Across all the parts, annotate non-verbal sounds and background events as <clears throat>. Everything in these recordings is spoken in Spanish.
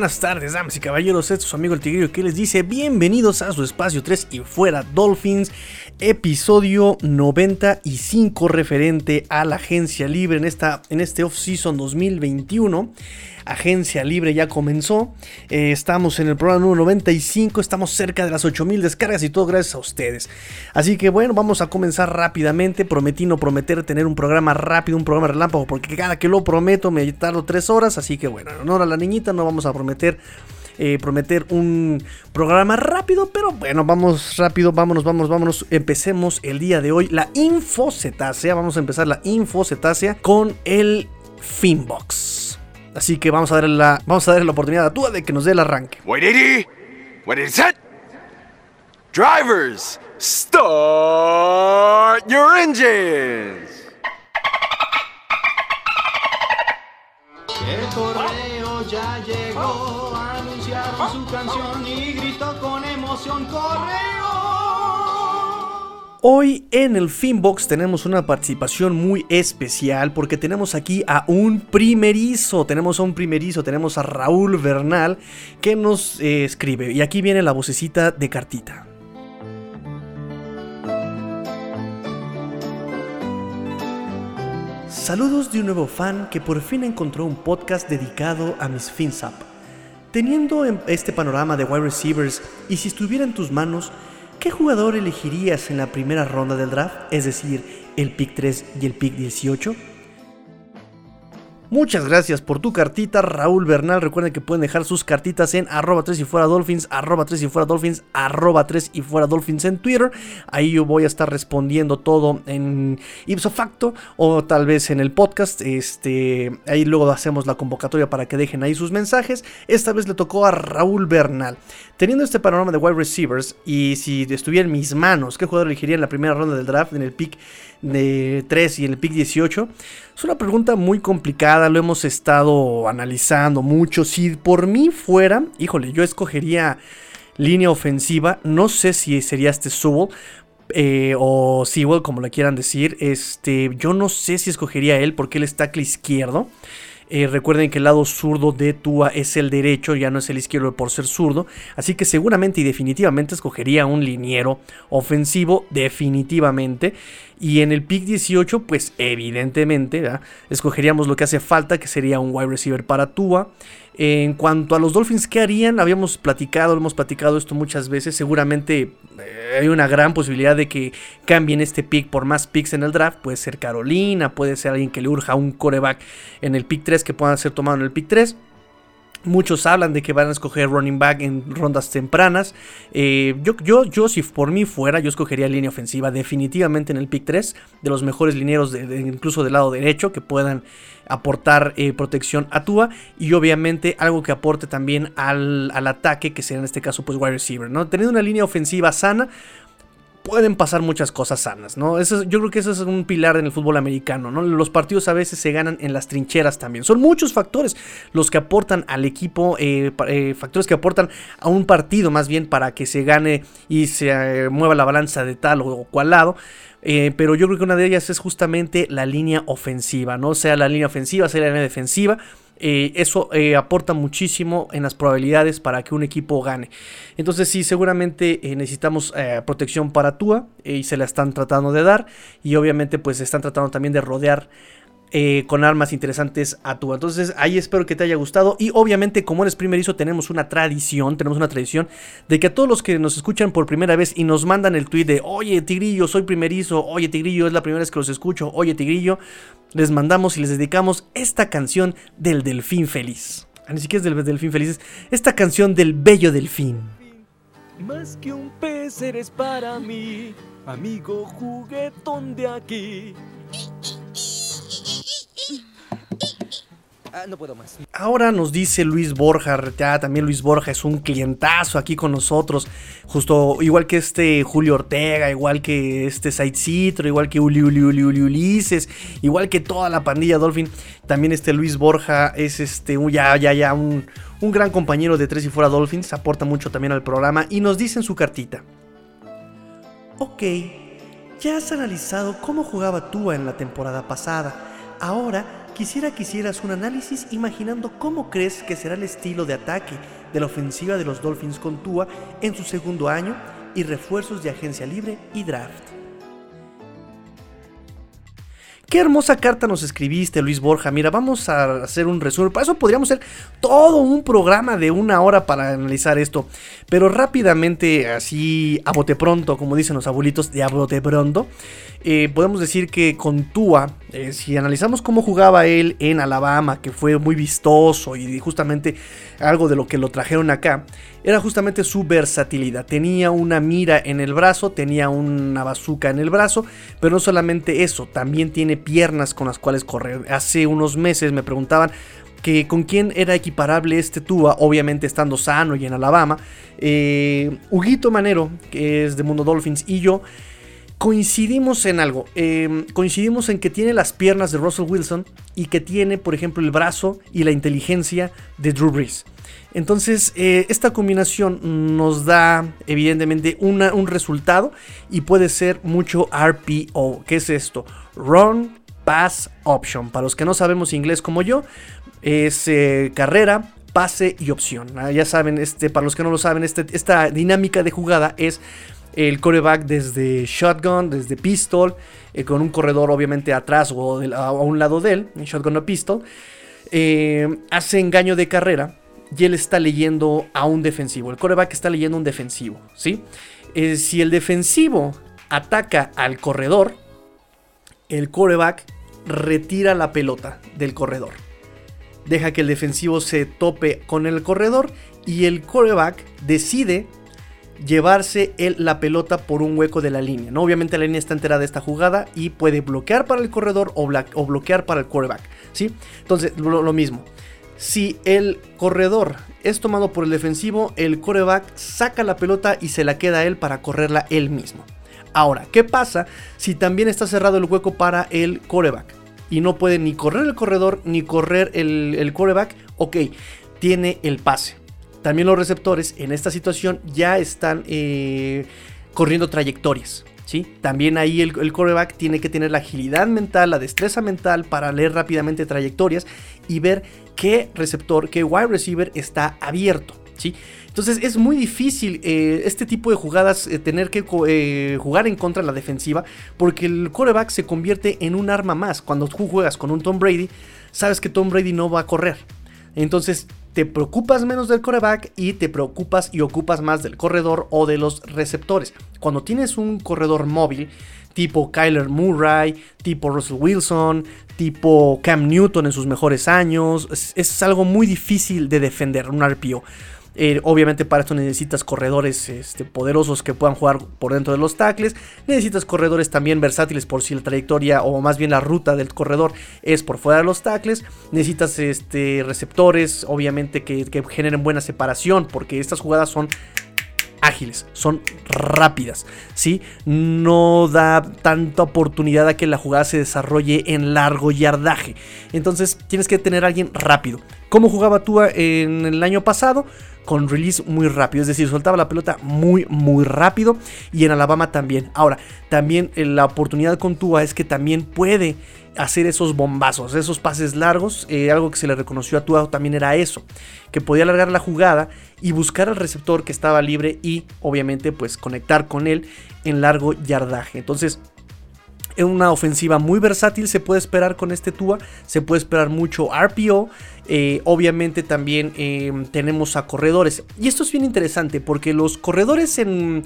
buenas tardes, damas y caballeros. Esto es su amigo el Tigrillo que les dice bienvenidos a su espacio 3 y fuera Dolphins, episodio 95 referente a la agencia libre en, esta, en este off-season 2021. Agencia Libre ya comenzó. Eh, estamos en el programa número 95. Estamos cerca de las 8000 descargas y todo gracias a ustedes. Así que bueno, vamos a comenzar rápidamente. Prometí no prometer tener un programa rápido, un programa relámpago, porque cada que lo prometo me tardo 3 horas. Así que bueno, en honor a la niñita no vamos a prometer. Eh, prometer un programa rápido, pero bueno, vamos rápido, vámonos, vámonos, vámonos. Empecemos el día de hoy la infocetácea. Vamos a empezar la infocetácea con el Finbox. Así que vamos a darle la, vamos a darle la oportunidad a Tua de que nos dé el arranque. Wait, What is it? Drivers, start your engines. El correo ya llegó, su canción y gritó con emoción, correo. Hoy en el Finbox tenemos una participación muy especial porque tenemos aquí a un primerizo, tenemos a un primerizo, tenemos a Raúl Bernal que nos eh, escribe y aquí viene la vocecita de cartita. Saludos de un nuevo fan que por fin encontró un podcast dedicado a mis FinSap. Teniendo este panorama de wide receivers y si estuviera en tus manos, ¿Qué jugador elegirías en la primera ronda del draft? Es decir, el pick 3 y el pick 18. Muchas gracias por tu cartita, Raúl Bernal. Recuerden que pueden dejar sus cartitas en arroba 3 y fuera Dolphins, arroba 3 y fuera Dolphins, arroba 3 y fuera Dolphins en Twitter. Ahí yo voy a estar respondiendo todo en ipso facto o tal vez en el podcast. Este, ahí luego hacemos la convocatoria para que dejen ahí sus mensajes. Esta vez le tocó a Raúl Bernal. Teniendo este panorama de wide receivers y si estuviera en mis manos, ¿qué jugador elegiría en la primera ronda del draft, en el pick de 3 y en el pick 18? Es una pregunta muy complicada, lo hemos estado analizando mucho. Si por mí fuera, híjole, yo escogería línea ofensiva, no sé si sería este Sewell. Eh, o Sewell, como le quieran decir. Este, yo no sé si escogería él porque él está tackle izquierdo. Eh, recuerden que el lado zurdo de Tua es el derecho, ya no es el izquierdo por ser zurdo. Así que seguramente y definitivamente escogería un liniero ofensivo, definitivamente. Y en el pick 18, pues evidentemente, escogeríamos lo que hace falta, que sería un wide receiver para Tua. En cuanto a los Dolphins, ¿qué harían? Habíamos platicado, hemos platicado esto muchas veces. Seguramente eh, hay una gran posibilidad de que cambien este pick por más picks en el draft. Puede ser Carolina, puede ser alguien que le urja un coreback en el pick 3 que puedan ser tomado en el pick 3. Muchos hablan de que van a escoger running back en rondas tempranas. Eh, yo, yo, yo, si por mí fuera, yo escogería línea ofensiva definitivamente en el pick 3. De los mejores linieros, incluso del lado derecho, que puedan aportar eh, protección a Tua. Y obviamente algo que aporte también al, al, ataque, que sería en este caso pues wide receiver. ¿no? Teniendo una línea ofensiva sana, pueden pasar muchas cosas sanas, ¿no? Eso, yo creo que eso es un pilar en el fútbol americano, ¿no? Los partidos a veces se ganan en las trincheras también. Son muchos factores los que aportan al equipo, eh, eh, factores que aportan a un partido más bien para que se gane y se eh, mueva la balanza de tal o cual lado. pero yo creo que una de ellas es justamente la línea ofensiva, ¿no? Sea la línea ofensiva, sea la línea defensiva. Eh, eso eh, aporta muchísimo en las probabilidades para que un equipo gane. Entonces sí, seguramente eh, necesitamos protección para Tua y se la están tratando de dar y obviamente pues están tratando también de rodear con armas interesantes a Tua. Entonces ahí espero que te haya gustado. Y obviamente como eres primerizo tenemos una tradición, tenemos una tradición de que a todos los que nos escuchan por primera vez y nos mandan el tweet de, oye Tigrillo, soy primerizo, oye Tigrillo, es la primera vez que los escucho, oye Tigrillo, les mandamos y les dedicamos esta canción del Delfín Feliz. Ah, ni siquiera es del Delfín Feliz, esta canción del Bello Delfín. Más que un pez eres para mí, amigo juguetón de aquí. Ah, no puedo más. Ahora nos dice Luis Borja, también Luis Borja es un clientazo aquí con nosotros, justo igual que este Julio Ortega, igual que este Said Citro, igual que Uli, Uli, Uli, Uli Ulises, igual que toda la pandilla Dolphin, también este Luis Borja es este ya, ya, ya un, un gran compañero de Tres y Fuera Dolphins, aporta mucho también al programa y nos dice en su cartita. Ok, ya has analizado cómo jugaba Tua en la temporada pasada. Ahora quisiera que hicieras un análisis imaginando cómo crees que será el estilo de ataque de la ofensiva de los Dolphins con Tua en su segundo año y refuerzos de agencia libre y draft. Qué hermosa carta nos escribiste, Luis Borja. Mira, vamos a hacer un resumen. Para eso podríamos hacer todo un programa de una hora para analizar esto. Pero rápidamente, así a bote pronto, como dicen los abuelitos, de a bote pronto, eh, podemos decir que con Tua, eh, si analizamos cómo jugaba él en Alabama, que fue muy vistoso y justamente algo de lo que lo trajeron acá, era justamente su versatilidad. Tenía una mira en el brazo, tenía una bazuca en el brazo, pero no solamente eso, también tiene piernas con las cuales correr. Hace unos meses me preguntaban que con quién era equiparable este Tua, obviamente estando sano y en Alabama. Eh, Huguito Manero, que es de Mundo Dolphins, y yo coincidimos en algo. Em, coincidimos en que tiene las piernas de Russell Wilson y que tiene, por ejemplo, el brazo y la inteligencia de Drew Brees. Entonces, eh, esta combinación nos da evidentemente un resultado y puede ser mucho RPO. ¿Qué es esto? Run Pass Option. Para los que no sabemos inglés como yo, es eh, carrera, pase y opción. Ah, ya saben, este, para los que no lo saben, este, esta dinámica de jugada es el coreback desde shotgun, desde pistol, eh, con un corredor obviamente atrás o a, un lado de él, shotgun o pistol, eh, hace engaño de carrera y él está leyendo a un defensivo. El coreback está leyendo a un defensivo, ¿sí? Eh, si el defensivo ataca al corredor, el coreback retira la pelota del corredor. Deja que el defensivo se tope con el corredor y el coreback decide llevarse la pelota por un hueco de la línea. ¿no? Obviamente la línea está entera de esta jugada y puede bloquear para el corredor o, bloquear para el quarterback. ¿sí? Entonces, lo, mismo. Si el corredor es tomado por el defensivo, el quarterback saca la pelota y se la queda a él para correrla él mismo. Ahora, ¿qué pasa si también está cerrado el hueco para el quarterback? Y no puede ni correr el corredor ni correr el, el quarterback. Ok, tiene el pase también los receptores en esta situación ya están eh, corriendo trayectorias. ¿sí? También ahí el, el coreback tiene que tener la agilidad mental, la destreza mental para leer rápidamente trayectorias y ver qué receptor, qué wide receiver está abierto. ¿sí? Entonces es muy difícil eh, este tipo de jugadas eh, tener que jugar en contra de la defensiva porque el coreback se convierte en un arma más. Cuando tú juegas con un Tom Brady, sabes que Tom Brady no va a correr. Entonces te preocupas menos del coreback y te preocupas y ocupas más del corredor o de los receptores. Cuando tienes un corredor móvil, tipo Kyler Murray, tipo Russell Wilson, tipo Cam Newton en sus mejores años, es, algo muy difícil de defender, un RPO. Eh, obviamente para esto necesitas corredores este, poderosos que puedan jugar por dentro de los tackles. Necesitas corredores también versátiles por si la trayectoria o más bien la ruta del corredor es por fuera de los tackles. Necesitas este, receptores obviamente que, que generen buena separación porque estas jugadas son ágiles, son rápidas, ¿sí? No da tanta oportunidad a que la jugada se desarrolle en largo yardaje. Entonces tienes que tener a alguien rápido. ¿Cómo jugaba tú en el año pasado? con release muy rápido, es decir, soltaba la pelota muy muy rápido y en Alabama también. Ahora, también eh, la oportunidad con Tua es que también puede hacer esos bombazos, esos pases largos, eh, algo que se le reconoció a Tua también era eso, que podía alargar la jugada y buscar al receptor que estaba libre y obviamente pues conectar con él en largo yardaje. Entonces, en una ofensiva muy versátil se puede esperar con este Tua, se puede esperar mucho RPO, eh, obviamente también em, tenemos a corredores. Y esto es bien interesante porque los corredores en,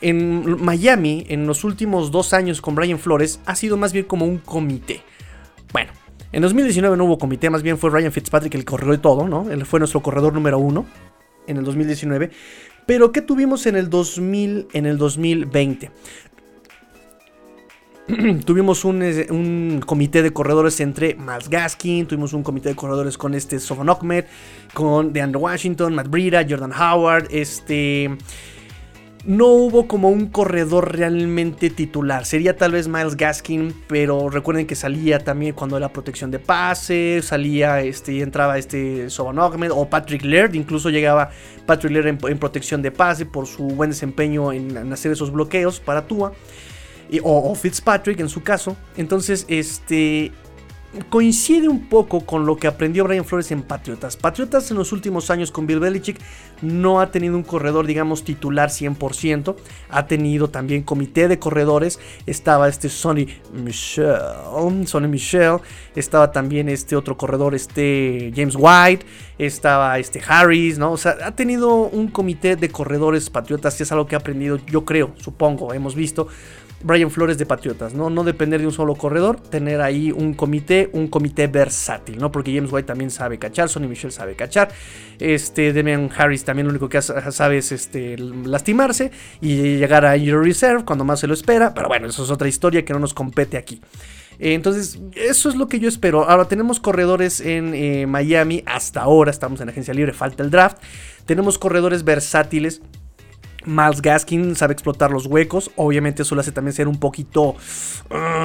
en Miami en los últimos dos años con Brian Flores ha sido más bien como un comité. Bueno, en 2019 no hubo comité, más bien fue Ryan Fitzpatrick el corredor de todo, ¿no? Él fue nuestro corredor número uno en el 2019. Pero ¿qué tuvimos en el 2000, en el 2020? <clears throat> tuvimos un, comité de corredores entre Miles Gaskin, tuvimos un comité de corredores con este Sofon Ahmed, con DeAndre Washington, Matt Breida, Jordan Howard, este... No hubo como un corredor realmente titular. Sería tal vez Miles Gaskin, pero recuerden que salía también cuando era protección de pase, salía este entraba este Soban o Patrick Laird, incluso llegaba Patrick Laird en, protección de pase por su buen desempeño en, en hacer esos bloqueos para Tua o, Fitzpatrick en su caso. Entonces, este coincide un poco con lo que aprendió Brian Flores en Patriotas. Patriotas en los últimos años con Bill Belichick no ha tenido un corredor, digamos, titular 100%. Ha tenido también comité de corredores. Estaba este Sonny Michel, Sonny Michel. Estaba también este otro corredor, este James White. Estaba este Harris, ¿no? O sea, ha tenido un comité de corredores Patriotas y es algo que ha aprendido, yo creo, supongo, hemos visto Brian Flores de Patriotas, ¿no? No depender de un solo corredor, tener ahí un comité, un comité versátil, ¿no? Porque James White también sabe cachar, Sonny Michel sabe cachar, este Demian Harris también lo único que sabe es este, lastimarse y llegar a Injury Reserve cuando más se lo espera, pero bueno, eso es otra historia que no nos compete aquí. Entonces, eso es lo que yo espero. Ahora tenemos corredores en eh, Miami hasta ahora, estamos en agencia libre, falta el draft. Tenemos corredores versátiles Miles Gaskin sabe explotar los huecos. Obviamente eso lo hace también ser un poquito uh,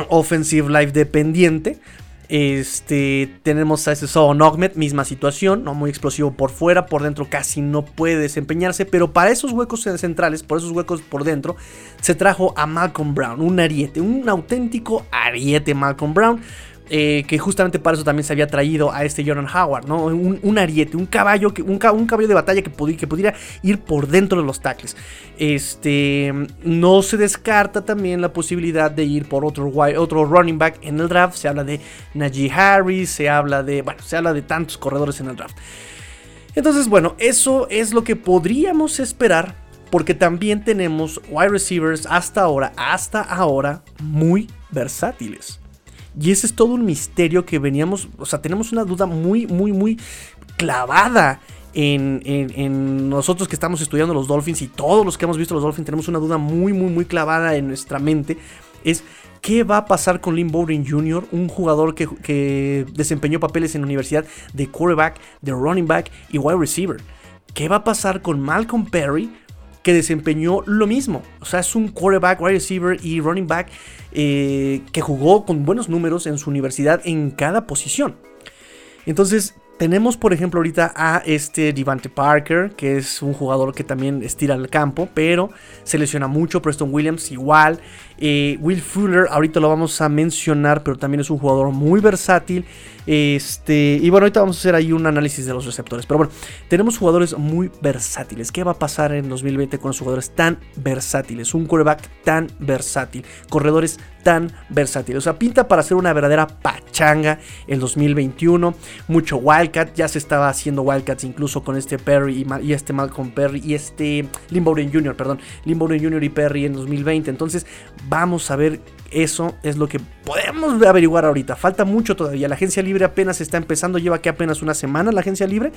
offensive life dependiente. Este, tenemos a ese Saw misma situación, no muy explosivo por fuera, por dentro casi no puede desempeñarse, pero para esos huecos centrales, por esos huecos por dentro, se trajo a Malcolm Brown, un ariete, un auténtico ariete Malcolm Brown. Eh, que justamente para eso también se había traído a este Jordan Howard, ¿no? Un, ariete, un caballo, que, un, caballo de batalla que, que, pudiera ir por dentro de los tackles. Este, no se descarta también la posibilidad de ir por otro, otro running back en el draft. Se habla de Najee Harris, se habla de, bueno, se habla de tantos corredores en el draft. Entonces, bueno, eso es lo que podríamos esperar. Porque también tenemos wide receivers hasta ahora, hasta ahora, muy versátiles. Y ese es todo un misterio que veníamos, o sea, tenemos una duda muy, muy, muy clavada en, nosotros que estamos estudiando los Dolphins y todos los que hemos visto los Dolphins tenemos una duda muy, muy, muy clavada en nuestra mente. Es qué va a pasar con Lynn Bowden Jr., un jugador que, que desempeñó papeles en la universidad de quarterback, de running back y wide receiver. ¿Qué va a pasar con Malcolm Perry? Que desempeñó lo mismo. O sea, es un quarterback, wide receiver y running back eh, que jugó con buenos números en su universidad en cada posición. Entonces, tenemos, por ejemplo, ahorita a este Devante Parker, que es un jugador que también estira el campo, pero se lesiona mucho. Preston Williams igual. Eh, Will Fuller, ahorita lo vamos a mencionar, pero también es un jugador muy versátil. Este, y bueno, ahorita vamos a hacer ahí un análisis de los receptores. Pero bueno, tenemos jugadores muy versátiles. ¿Qué va a pasar en 2020 con los jugadores tan versátiles? Un quarterback tan versátil. Corredores tan versátiles. O sea, pinta para ser una verdadera pachanga el 2021. Mucho Wildcat. Ya se estaba haciendo Wildcats incluso con este Perry y, este Malcolm Perry y este Limboden Jr., perdón. Limboden Jr. y Perry en 2020. Entonces, vamos a ver eso es lo que podemos averiguar ahorita. Falta mucho todavía. La agencia libre apenas está empezando. Lleva aquí apenas una semana la agencia libre.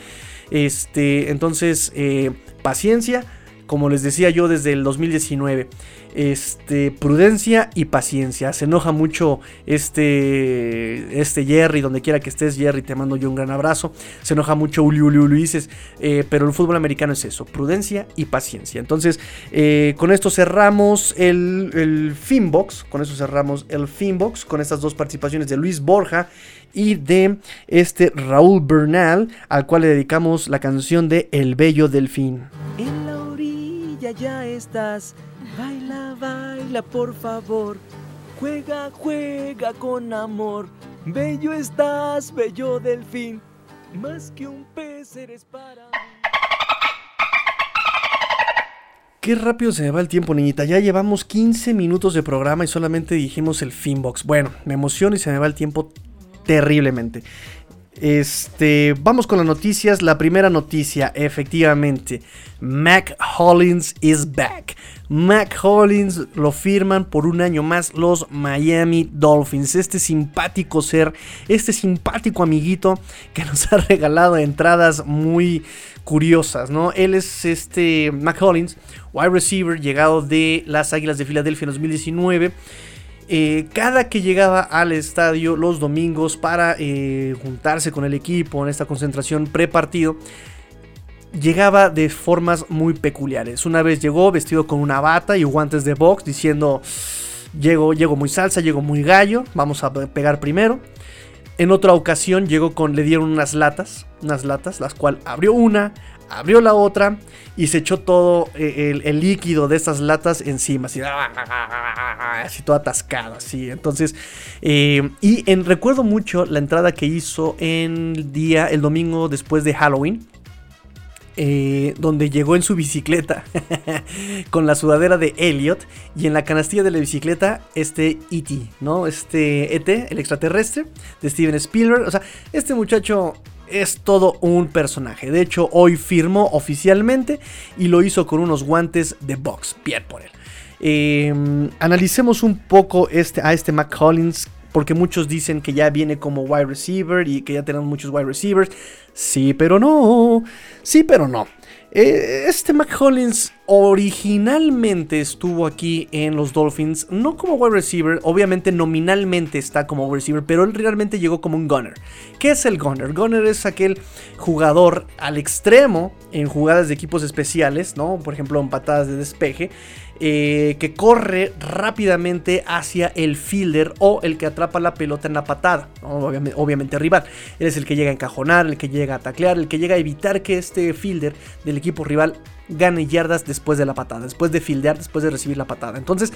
Este, entonces, eh, paciencia. Como les decía yo desde el 2019 este, prudencia y paciencia. Se enoja mucho este, este Jerry, donde quiera que estés, Jerry, te mando yo un gran abrazo. Se enoja mucho Uli Uli Ulises, eh, pero el fútbol americano es eso, prudencia y paciencia. Entonces, eh, con esto cerramos el, el Finbox, con eso cerramos el Finbox, con estas dos participaciones de Luis Borja y de este Raúl Bernal, al cual le dedicamos la canción de El Bello Delfín. En la orilla ya estás Baila, baila, por favor. Juega, juega con amor. Bello estás, bello delfín. Más que un pez eres para Qué rápido se me va el tiempo, niñita. Ya llevamos 15 minutos de programa y solamente dijimos el Finbox. Bueno, me emociono y se me va el tiempo terriblemente. Este, vamos con las noticias. La primera noticia, efectivamente, Mac Hollins is back. Mac Hollins lo firman por un año más los Miami Dolphins. Este simpático ser, este simpático amiguito que nos ha regalado entradas muy curiosas, ¿no? Él es este Mac Hollins, wide receiver, llegado de las Águilas de Filadelfia en 2019. Eh, cada que llegaba al estadio los domingos para eh, juntarse con el equipo en esta concentración pre-partido, llegaba de formas muy peculiares. Una vez llegó vestido con una bata y guantes de box diciendo, llego, llego muy salsa, llego muy gallo, vamos a pegar primero. En otra ocasión llegó con, le dieron unas latas, unas latas, las cuales abrió una, abrió la otra y se echó todo eh, el, líquido de estas latas encima, así, así todo atascado, así. Entonces, eh, y en, recuerdo mucho la entrada que hizo en el día, el domingo después de Halloween. eh, donde llegó en su bicicleta <laughs> con la sudadera de Elliot y en la canastilla de la bicicleta este E.T., ¿no? Este E.T., el extraterrestre de Steven Spielberg. O sea, este muchacho es todo un personaje. De hecho, hoy firmó oficialmente y lo hizo con unos guantes de box. Bien por él. Eh, analicemos un poco este, a este Mac Collins. Porque muchos dicen que ya viene como wide receiver y que ya tenemos muchos wide receivers. Sí, pero no. Sí, pero no. Eh, este Mac Collins originalmente estuvo aquí en los Dolphins, no como wide receiver, obviamente nominalmente está como wide receiver, pero él realmente llegó como un gunner. ¿Qué es el gunner? Gunner es aquel jugador al extremo en jugadas de equipos especiales, ¿no? Por ejemplo, en patadas de despeje. Eh, que corre rápidamente hacia el fielder o el que atrapa la pelota en la patada, obviamente, rival. Él es el que llega a encajonar, el que llega a taclear, el que llega a evitar que este fielder del equipo rival gane yardas después de la patada, después de fildear, después de recibir la patada. Entonces,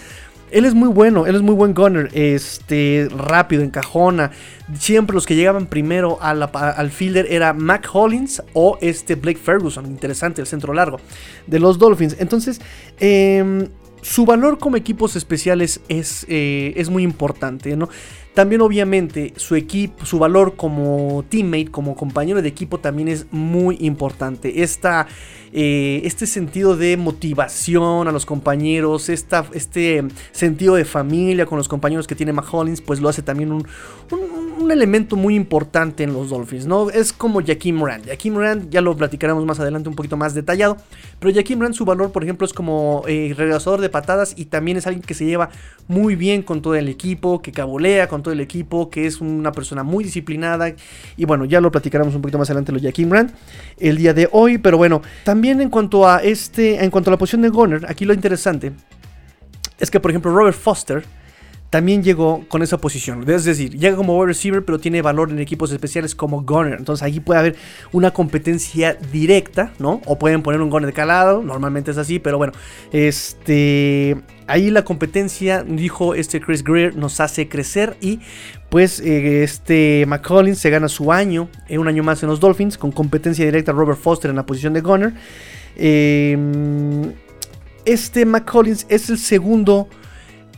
él es muy bueno, él es muy buen gunner, este, rápido, encajona. Siempre los que llegaban primero al fielder era Mac Hollins o este Blake Ferguson, interesante, el centro largo de los Dolphins. Entonces, eh, su valor como equipos especiales es, eh, es muy importante, ¿no? También obviamente su equipo, su valor como teammate, como compañero de equipo también es muy importante. Eh, este sentido de motivación a los compañeros, esta, este sentido de familia con los compañeros que tiene Mahollins, pues lo hace también un, un, un, elemento muy importante en los Dolphins, ¿no? Es como Jaquim Rand. Jaquim Rand ya lo platicaremos más adelante un poquito más detallado, pero Jaquim Rand su valor, por ejemplo, es como eh, regresador de patadas y también es alguien que se lleva muy bien con todo el equipo, que cabolea con todo el equipo, que es una persona muy disciplinada. Y bueno, ya lo platicaremos un poquito más adelante lo Jaquim Rand el día de hoy. Pero bueno, también en cuanto a este, en cuanto a la posición de Gunner, aquí lo interesante es que, por ejemplo, Robert Foster también llegó con esa posición. Es decir, llega como wide receiver, pero tiene valor en equipos especiales como gunner. Entonces aquí puede haber una competencia directa, ¿no? O pueden poner un gunner de calado, normalmente es así, pero bueno, este... Ahí la competencia, dijo este Chris Greer, nos hace crecer y pues eh, este McCollins se gana su año, eh, un año más en los Dolphins, con competencia directa Robert Foster en la posición de gunner. Eh, este McCollins es el segundo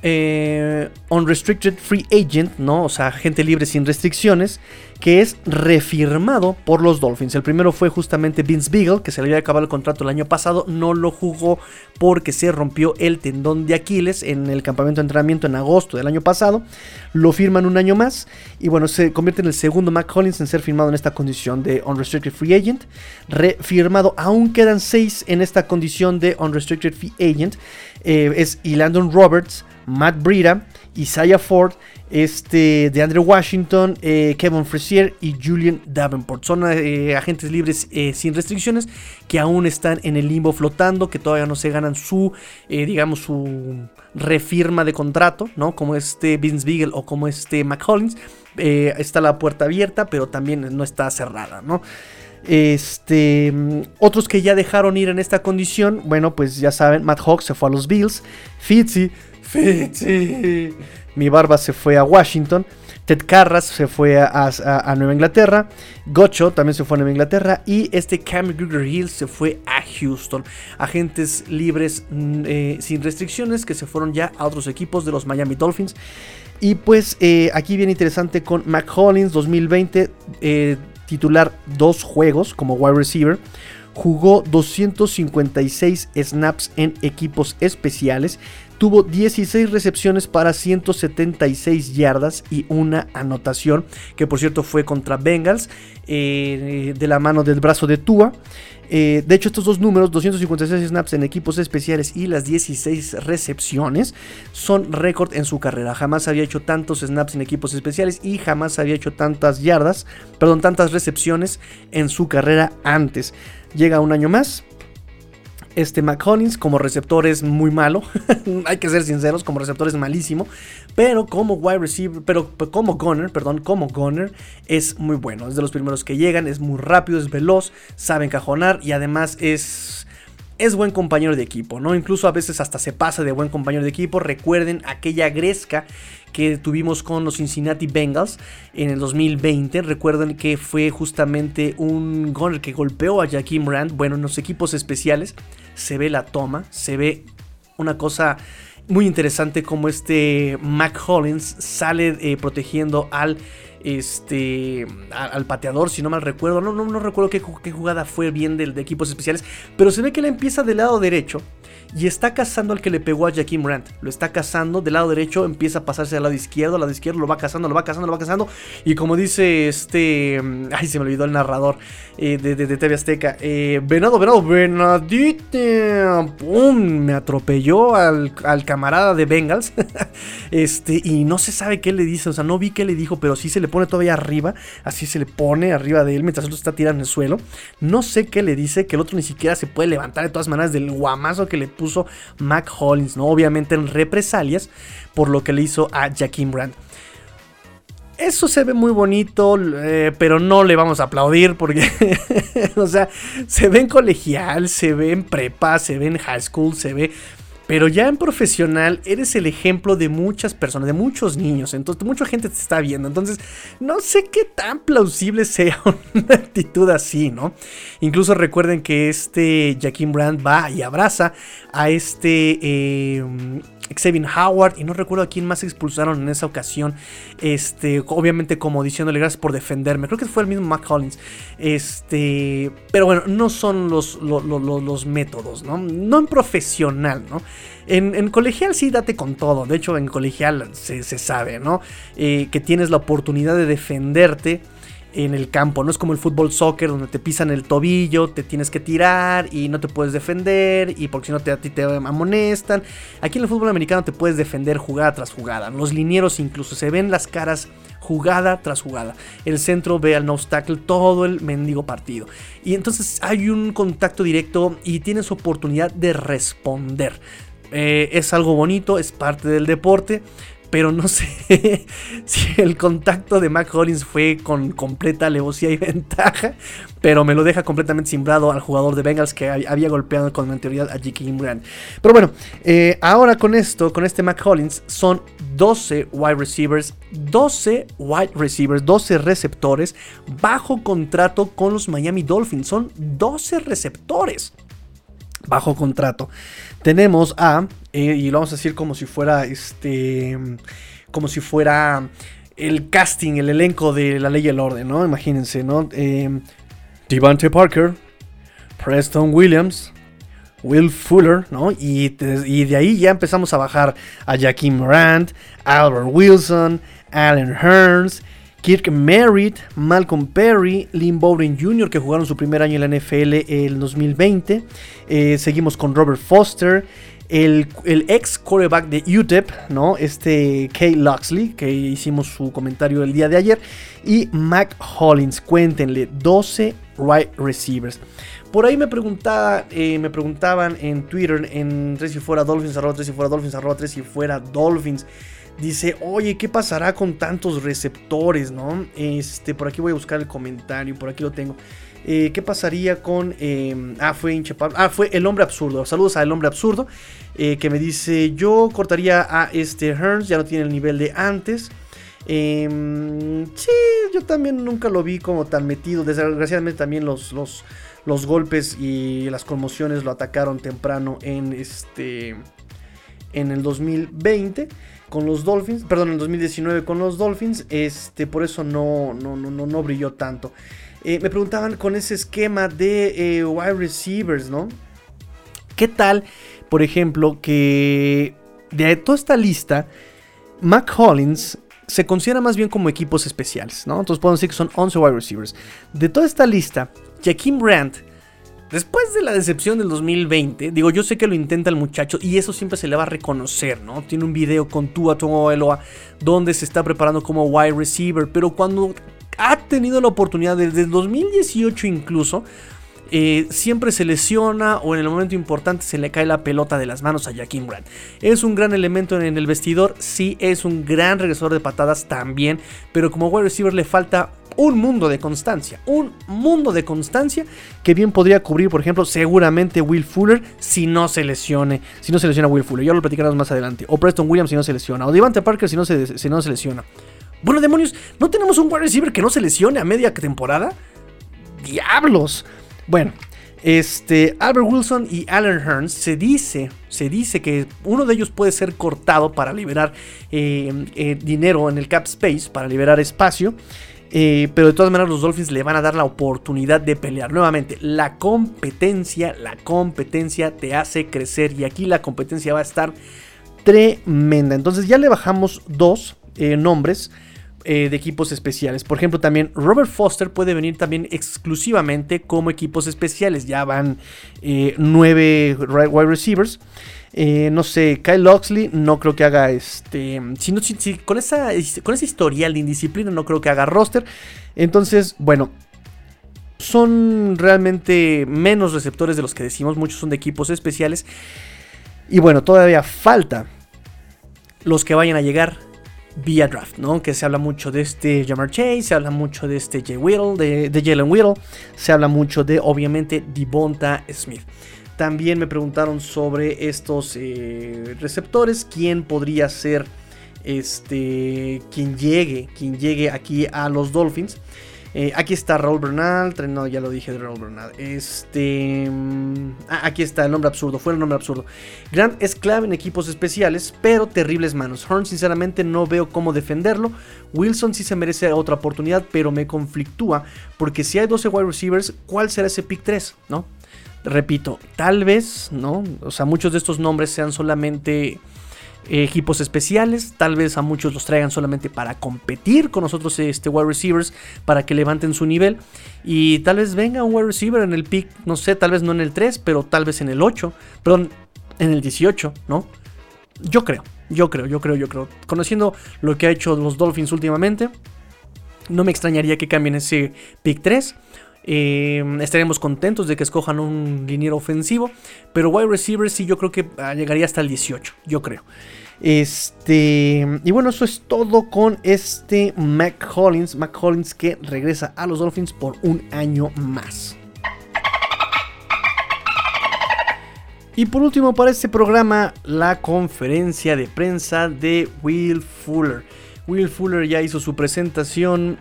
eh, unrestricted free agent, ¿no? O sea, gente libre sin restricciones, que es refirmado por los Dolphins. El primero fue justamente Vince Beagle, que se le había acabado el contrato el año pasado, no lo jugó porque se rompió el tendón de Aquiles en el campamento de entrenamiento en agosto del año pasado. Lo firman un año más y bueno, se convierte en el segundo Mac Collins en ser firmado en esta condición de unrestricted free agent. Refirmado, aún quedan seis en esta condición de unrestricted free agent. Eh, es Landon Roberts, Matt Breida, Isaiah Ford, este, de Andrew Washington, eh, Kevin Frazier y Julian Davenport. Son eh, agentes libres eh, sin restricciones que aún están en el limbo flotando, que todavía no se ganan su, eh, digamos, su refirma de contrato, ¿no? Como este Vince Beagle o como este McCollins. está la puerta abierta, pero también no está cerrada, ¿no? Este, otros que ya dejaron ir en esta condición, bueno, pues ya saben, Matt Hawk se fue a los Bills, Fitzy, Mi barba se fue a Washington, Ted Carras se fue a, Nueva Inglaterra, Gocho también se fue a Nueva Inglaterra y este Cam Gruger Hill se fue a Houston. Agentes libres eh, sin restricciones que se fueron ya a otros equipos de los Miami Dolphins. Y pues eh, aquí viene interesante con McCollins 2020. Eh, titular dos juegos como wide receiver. Jugó 256 snaps en equipos especiales. Tuvo 16 recepciones para 176 yardas y una anotación, que por cierto fue contra Bengals, eh, de la mano del brazo de Tua. Eh, de hecho, estos dos números, 256 snaps en equipos especiales y las 16 recepciones, son récord en su carrera. Jamás había hecho tantos snaps en equipos especiales y jamás había hecho tantas yardas, perdón, tantas recepciones en su carrera antes. Llega un año más. Este McCollins como receptor es muy malo, <laughs> hay que ser sinceros, como receptor es malísimo, pero como wide receiver, pero como gunner, perdón, como gunner es muy bueno, es de los primeros que llegan, es muy rápido, es veloz, sabe encajonar y además es es buen compañero de equipo, ¿no? Incluso a veces hasta se pasa de buen compañero de equipo. Recuerden aquella gresca que tuvimos con los Cincinnati Bengals en el 2020. Recuerden que fue justamente un gunner que golpeó a Jaquim Rand. Bueno, en los equipos especiales se ve la toma, se ve una cosa muy interesante como este Mac Hollins sale eh, protegiendo al este al pateador, si no mal recuerdo. No, no, no recuerdo qué, jugada fue bien de, de, equipos especiales. Pero se ve que él empieza del lado derecho y está cazando al que le pegó a Jaquim Brandt. Lo está cazando del lado derecho, empieza a pasarse al lado izquierdo, al lado izquierdo, lo va cazando, lo va cazando, lo va cazando. Y como dice este. Mm, ay, se me olvidó el narrador eh, de, de, TV Azteca. Eh, venado, venado, venadite. ¡Pum! Me atropelló al, al camarada de Bengals. <laughs> este, y no se sabe qué le dice. O sea, no vi qué le dijo, pero sí se le pone todavía arriba. Así se le pone arriba de él mientras el otro está tirando en el suelo. No sé qué le dice, que el otro ni siquiera se puede levantar de todas maneras del guamazo que le puso puso Mac Hollins, ¿no? Obviamente en represalias por lo que le hizo a Jaquim Brandt. Eso se ve muy bonito, eh, pero no le vamos a aplaudir porque, <laughs> o sea, se ve en colegial, se ve en prepa, se ve en high school, se ve pero ya en profesional eres el ejemplo de muchas personas, de muchos niños. Entonces, mucha gente te está viendo. Entonces, no sé qué tan plausible <laughs> sea una actitud así, ¿no? Incluso recuerden que este Jaquim Brand va y abraza a este eh, Xavier Howard y no recuerdo a quién más expulsaron en esa ocasión. Este, obviamente como diciéndole gracias por defenderme. Creo que fue el mismo Mac Collins. Este, pero bueno, no son los, los, métodos, ¿no? No en profesional, ¿no? En, colegial sí date con todo. De hecho, en colegial se, sabe, ¿no? Eh, que tienes la oportunidad de defenderte en el campo. No es como el fútbol soccer donde te pisan el tobillo, te tienes que tirar y no te puedes defender y porque si no te, a ti te amonestan. Aquí en el fútbol americano te puedes defender jugada tras jugada. Los linieros incluso se ven las caras jugada tras jugada. El centro ve al no obstacle todo el mendigo partido. Y entonces hay un contacto directo y tienes oportunidad de responder. Eh, es algo bonito, es parte del deporte pero no <laughs> sé si el contacto de Mac Hollins fue con completa alevosía y <laughs> ventaja, pero me lo deja completamente simbrado al jugador de Bengals que había golpeado con anterioridad a J.K. Brand. Pero bueno, eh, ahora con esto, con este Mac Hollins, son 12 wide receivers, 12 wide receivers, 12 receptores bajo contrato con los Miami Dolphins. Son 12 receptores bajo contrato. Tenemos a, eh, y lo vamos a decir como si fuera este, como si fuera el casting, el elenco de la ley y el orden, ¿no? Imagínense, ¿no? Eh, Devante Parker, Preston Williams, Will Fuller, ¿no? Y, y, de ahí ya empezamos a bajar a Jaquim Morant, Albert Wilson, Allen Hearns, Kirk Merritt, Malcolm Perry, Lynn Bowden Jr., que jugaron su primer año en la NFL el 2020. Eh, seguimos con Robert Foster, el, ex quarterback de UTEP, ¿no? Este Kay Luxley, que hicimos su comentario el día de ayer. Y Mac Hollins, cuéntenle, 12 right receivers. Por ahí me, preguntaba, eh, me preguntaban en Twitter, en 3 si fuera Dolphins, arroba 3 si fuera Dolphins, arroba 3 si fuera Dolphins. Dice, oye, ¿qué pasará con tantos receptores, no? Este, por aquí voy a buscar el comentario, por aquí lo tengo. Eh, ¿Qué pasaría con... Em, ah, fue Ah, fue el hombre absurdo. Saludos al hombre absurdo. Eh, que me dice, yo cortaría a este Hearns, ya no tiene el nivel de antes. Em, sí, yo también nunca lo vi como tan metido. Desgraciadamente también los, los, los golpes y las conmociones lo atacaron temprano en este... En el 2020 con los Dolphins, perdón, en 2019 con los Dolphins, este, por eso no, no, no, no, brilló tanto. Eh, me preguntaban con ese esquema de eh, wide receivers, ¿no? ¿Qué tal, por ejemplo, que de toda esta lista, Mac Hollins se considera más bien como equipos especiales, ¿no? Entonces podemos decir que son 11 wide receivers. De toda esta lista, Jaquim Brandt Después de la decepción del 2020, digo, yo sé que lo intenta el muchacho y eso siempre se le va a reconocer, ¿no? Tiene un video con Tua Eloa donde se está preparando como wide receiver, pero cuando ha tenido la oportunidad desde el 2018 incluso, eh, siempre se lesiona o en el momento importante se le cae la pelota de las manos a Jaquim Grant. Es un gran elemento en el vestidor, sí es un gran regresador de patadas también, pero como wide receiver le falta un mundo de constancia, un mundo de constancia que bien podría cubrir, por ejemplo, seguramente Will Fuller si no se lesione, si no se lesiona Will Fuller, ya lo platicaremos más adelante, o Preston Williams si no se lesiona, o Devante Parker si no se, si no se lesiona. Bueno, demonios, ¿no tenemos un wide receiver que no se lesione a media temporada? ¡Diablos! Bueno, este, Albert Wilson y Alan Hearns se dice, se dice que uno de ellos puede ser cortado para liberar eh, eh, dinero en el cap space, para liberar espacio. Eh, pero de todas maneras los Dolphins le van a dar la oportunidad de pelear. Nuevamente, la competencia, la competencia te hace crecer y aquí la competencia va a estar tremenda. Entonces ya le bajamos dos nombres eh, de equipos especiales. Por ejemplo, también Robert Foster puede venir también exclusivamente como equipos especiales. Ya van eh, nueve wide receivers. Eh, no sé, Kyle Oxley no creo que haga este. Si, con, esa, con ese historial de indisciplina no creo que haga roster. Entonces, bueno, son realmente menos receptores de los que decimos. Muchos son de equipos especiales. Y bueno, todavía falta los que vayan a llegar vía draft, ¿no? Que se habla mucho de este Jamar Chase, se habla mucho de este Jay Whittle, de, Jalen Whittle, se habla mucho de, obviamente, Devonta Smith. También me preguntaron sobre estos eh, receptores, quién podría ser este, quien llegue, quien llegue aquí a los Dolphins. Eh, aquí está Raúl Bernal. No, ya lo dije de Raúl Bernal. Este. Mm, ah, aquí está el nombre absurdo. Fue el nombre absurdo. Grant es clave en equipos especiales, pero terribles manos. Horn, sinceramente, no veo cómo defenderlo. Wilson sí se merece otra oportunidad, pero me conflictúa. Porque si hay 12 wide receivers, ¿cuál será ese pick 3? ¿No? Repito, tal vez, ¿no? O sea, muchos de estos nombres sean solamente equipos especiales. Tal vez a muchos los traigan solamente para competir con nosotros, este, wide receivers, para que levanten su nivel. Y tal vez venga un wide receiver en el pick, no sé, tal vez no en el 3, pero tal vez en el 8, perdón, en el 18, ¿no? Yo creo, yo creo, yo creo, yo creo. Conociendo lo que ha hecho los Dolphins últimamente, no me extrañaría que cambien ese pick 3. Eh, estaremos contentos de que escojan un liniero ofensivo. Pero wide receiver sí yo creo que ah, llegaría hasta el 18. Yo creo. Este. Y bueno, eso es todo con este Mac Hollins. Mac Hollins que regresa a los Dolphins por un año más. Y por último, para este programa, la conferencia de prensa de Will Fuller. Will Fuller ya hizo su presentación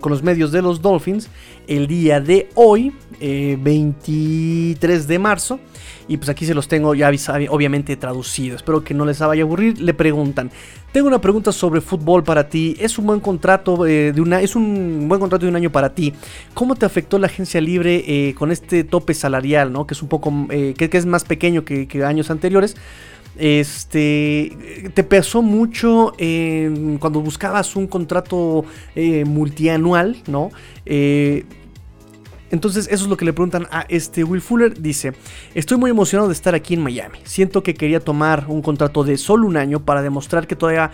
con los medios de los Dolphins el día de hoy, 23 eh, de marzo. Y pues aquí se los tengo ya obviamente traducidos. Espero que no les vaya a aburrir. Le preguntan, tengo una pregunta sobre fútbol para ti. Es un buen contrato eh, de una, es un buen contrato de un año para ti. ¿Cómo te afectó la agencia libre eh, con este tope salarial, no? Que es un poco, que, es más pequeño que años anteriores. Este, te pesó mucho cuando buscabas un contrato eh, multianual, ¿no? Eh, entonces eso es lo que le preguntan a este Will Fuller. Dice, estoy muy emocionado de estar aquí en Miami. Siento que quería tomar un contrato de solo un año para demostrar que todavía,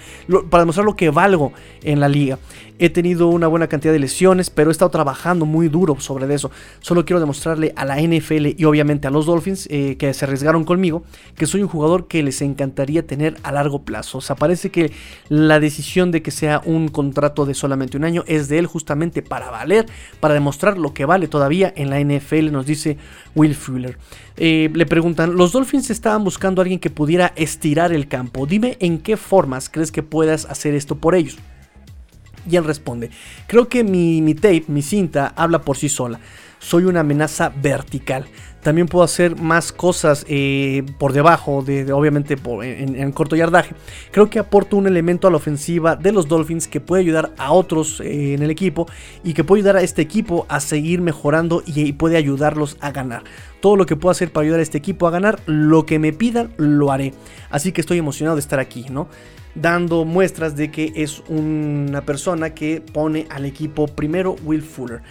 para demostrar lo que valgo en la liga. He tenido una buena cantidad de lesiones, pero he estado trabajando muy duro sobre eso. Solo quiero demostrarle a la NFL y obviamente a los Dolphins eh, que se arriesgaron conmigo que soy un jugador que les encantaría tener a largo plazo. O sea, parece que la decisión de que sea un contrato de solamente un año es de él justamente para valer, para demostrar lo que vale todavía en la NFL, nos dice Will Fuller. Eh, le preguntan, los Dolphins estaban buscando a alguien que pudiera estirar el campo. Dime en qué formas crees que puedas hacer esto por ellos. Y él responde, creo que mi, mi tape, mi cinta, habla por sí sola. Soy una amenaza vertical. También puedo hacer más cosas eh, por debajo, de, obviamente en, corto yardaje. Creo que aporto un elemento a la ofensiva de los Dolphins que puede ayudar a otros eh, en el equipo y que puede ayudar a este equipo a seguir mejorando y, puede ayudarlos a ganar. Todo lo que puedo hacer para ayudar a este equipo a ganar, lo que me pidan, lo haré. Así que estoy emocionado de estar aquí, ¿no? dando muestras de que es una persona que pone al equipo primero Will Fuller.